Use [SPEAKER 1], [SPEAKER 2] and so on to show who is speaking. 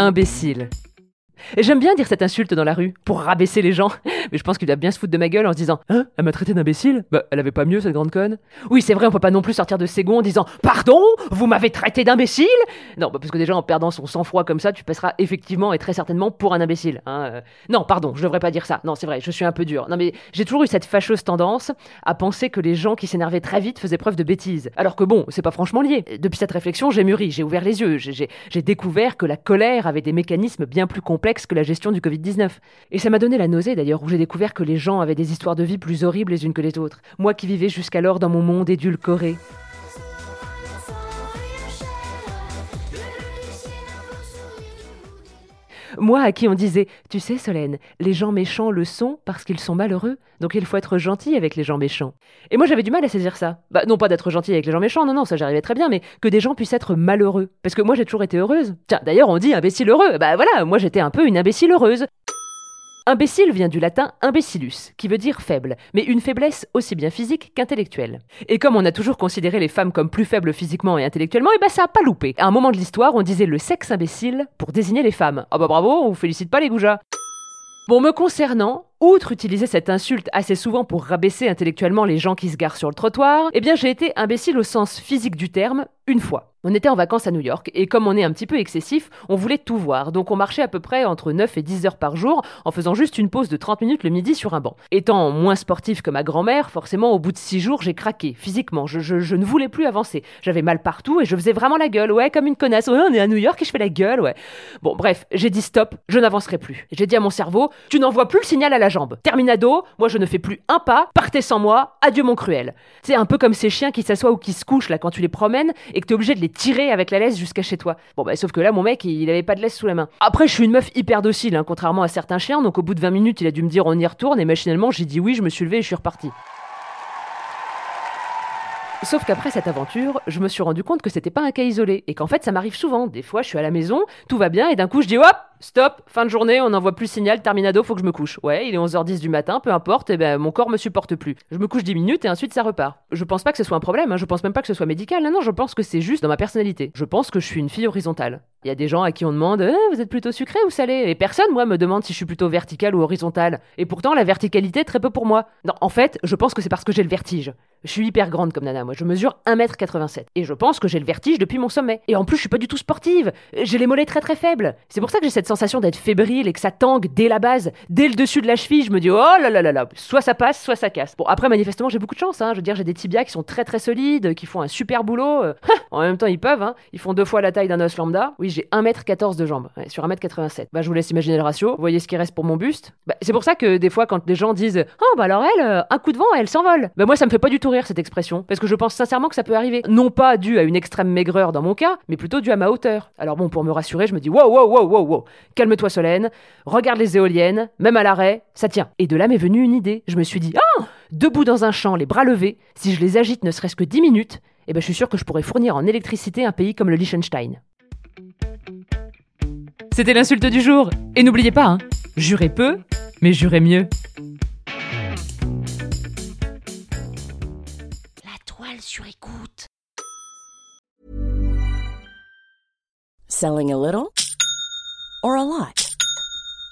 [SPEAKER 1] imbécile. Et j'aime bien dire cette insulte dans la rue, pour rabaisser les gens. Mais je pense qu'il doit bien se foutre de ma gueule en se disant Hein Elle m'a traité d'imbécile? Bah, elle avait pas mieux, cette grande conne? Oui, c'est vrai, on peut pas non plus sortir de ses en disant Pardon Vous m'avez traité d'imbécile? Non, bah, parce que déjà, en perdant son sang-froid comme ça, tu passeras effectivement et très certainement pour un imbécile. hein, euh. Non, pardon, je devrais pas dire ça. Non, c'est vrai, je suis un peu dur. Non, mais j'ai toujours eu cette fâcheuse tendance à penser que les gens qui s'énervaient très vite faisaient preuve de bêtises. Alors que bon, c'est pas franchement lié. Depuis cette réflexion, j'ai mûri, j'ai ouvert les yeux, j'ai découvert que la colère avait des mécanismes bien plus complexes que la gestion du Covid-19. Et ça m'a donné la nausée d'ailleurs, où j'ai découvert que les gens avaient des histoires de vie plus horribles les unes que les autres. Moi qui vivais jusqu'alors dans mon monde édulcoré. Moi à qui on disait Tu sais, Solène, les gens méchants le sont parce qu'ils sont malheureux, donc il faut être gentil avec les gens méchants. Et moi j'avais du mal à saisir ça. Bah, non pas d'être gentil avec les gens méchants, non, non, ça j'arrivais très bien, mais que des gens puissent être malheureux. Parce que moi j'ai toujours été heureuse. Tiens, d'ailleurs on dit imbécile heureux. Bah voilà, moi j'étais un peu une imbécile heureuse. Imbécile vient du latin imbécilus, qui veut dire faible, mais une faiblesse aussi bien physique qu'intellectuelle. Et comme on a toujours considéré les femmes comme plus faibles physiquement et intellectuellement, et ben ça a pas loupé. À un moment de l'histoire, on disait le sexe imbécile pour désigner les femmes. Ah bah bravo, on vous félicite pas les goujats. Bon, me concernant, outre utiliser cette insulte assez souvent pour rabaisser intellectuellement les gens qui se garent sur le trottoir, eh bien j'ai été imbécile au sens physique du terme, une fois. On était en vacances à New York, et comme on est un petit peu excessif, on voulait tout voir, donc on marchait à peu près entre 9 et 10 heures par jour, en faisant juste une pause de 30 minutes le midi sur un banc. Étant moins sportif que ma grand-mère, forcément au bout de 6 jours j'ai craqué, physiquement, je, ne voulais plus avancer. J'avais mal partout et je faisais vraiment la gueule, ouais, comme une connasse, ouais, on est à New York et je fais la gueule, ouais. Bon, bref, j'ai dit stop, je n'avancerai plus. J'ai dit à mon cerveau, tu n'envoies plus le signal à la jambe. Terminado, moi je ne fais plus un pas, partez sans moi, adieu mon cruel. C'est un peu comme ces chiens qui s'assoient ou qui se couchent là quand tu les promènes et que t'es obligé de les tirer avec la laisse jusqu'à chez toi. Bon bah sauf que là mon mec il avait pas de laisse sous la main. Après je suis une meuf hyper docile, hein, contrairement à certains chiens, donc au bout de 20 minutes il a dû me dire on y retourne et machinalement j'ai dit oui, je me suis levé et je suis reparti. Sauf qu'après cette aventure, je me suis rendu compte que c'était pas un cas isolé et qu'en fait ça m'arrive souvent. Des fois, je suis à la maison, tout va bien et d'un coup je dis hop, stop, fin de journée, on n'envoie plus signal, terminado, faut que je me couche. Ouais, il est 11h10 du matin, peu importe, et ben mon corps me supporte plus. Je me couche 10 minutes et ensuite ça repart. Je pense pas que ce soit un problème, hein, je pense même pas que ce soit médical, non, non, je pense que c'est juste dans ma personnalité. Je pense que je suis une fille horizontale. Il y a des gens à qui on demande Eh, vous êtes plutôt sucré ou salé? Et personne, moi, me demande si je suis plutôt verticale ou horizontale. Et pourtant, la verticalité, très peu pour moi. Non, en fait, je pense que c'est parce que j'ai le vertige. Je suis hyper grande comme nana, moi, je mesure 1m87. Et je pense que j'ai le vertige depuis mon sommet. Et en plus, je suis pas du tout sportive. J'ai les mollets très très faibles. C'est pour ça que j'ai cette sensation d'être fébrile et que ça tangue dès la base, dès le dessus de la cheville. Je me dis Oh là là là là, soit ça passe, soit ça casse. Bon, après, manifestement, j'ai beaucoup de chance, hein. Je veux dire, j'ai des tibias qui sont très très solides, qui font un super boulot. En même temps, ils peuvent, hein. Ils font deux fois la taille d'un os lambda. J'ai 1m14 de jambes, sur 1m87. Bah, je vous laisse imaginer le ratio. Vous voyez ce qui reste pour mon buste Bah, c'est pour ça que des fois, quand les gens disent Oh, bah alors elle, euh, un coup de vent, elle s'envole. Bah, moi, ça me fait pas du tout rire cette expression. Parce que je pense sincèrement que ça peut arriver. Non pas dû à une extrême maigreur dans mon cas, mais plutôt dû à ma hauteur. Alors bon, pour me rassurer, je me dis Wow, wow, wow, wow, wow. Calme-toi, Solène. Regarde les éoliennes, même à l'arrêt, ça tient. Et de là m'est venue une idée. Je me suis dit Ah Debout dans un champ, les bras levés, si je les agite ne serait-ce que 10 minutes, eh ben, je suis sûr que je pourrais fournir en électricité un pays comme le Liechtenstein. C'était l'insulte du jour. Et n'oubliez pas, hein, jurez peu, mais jurez mieux.
[SPEAKER 2] La toile sur écoute.
[SPEAKER 3] Selling a little or a lot?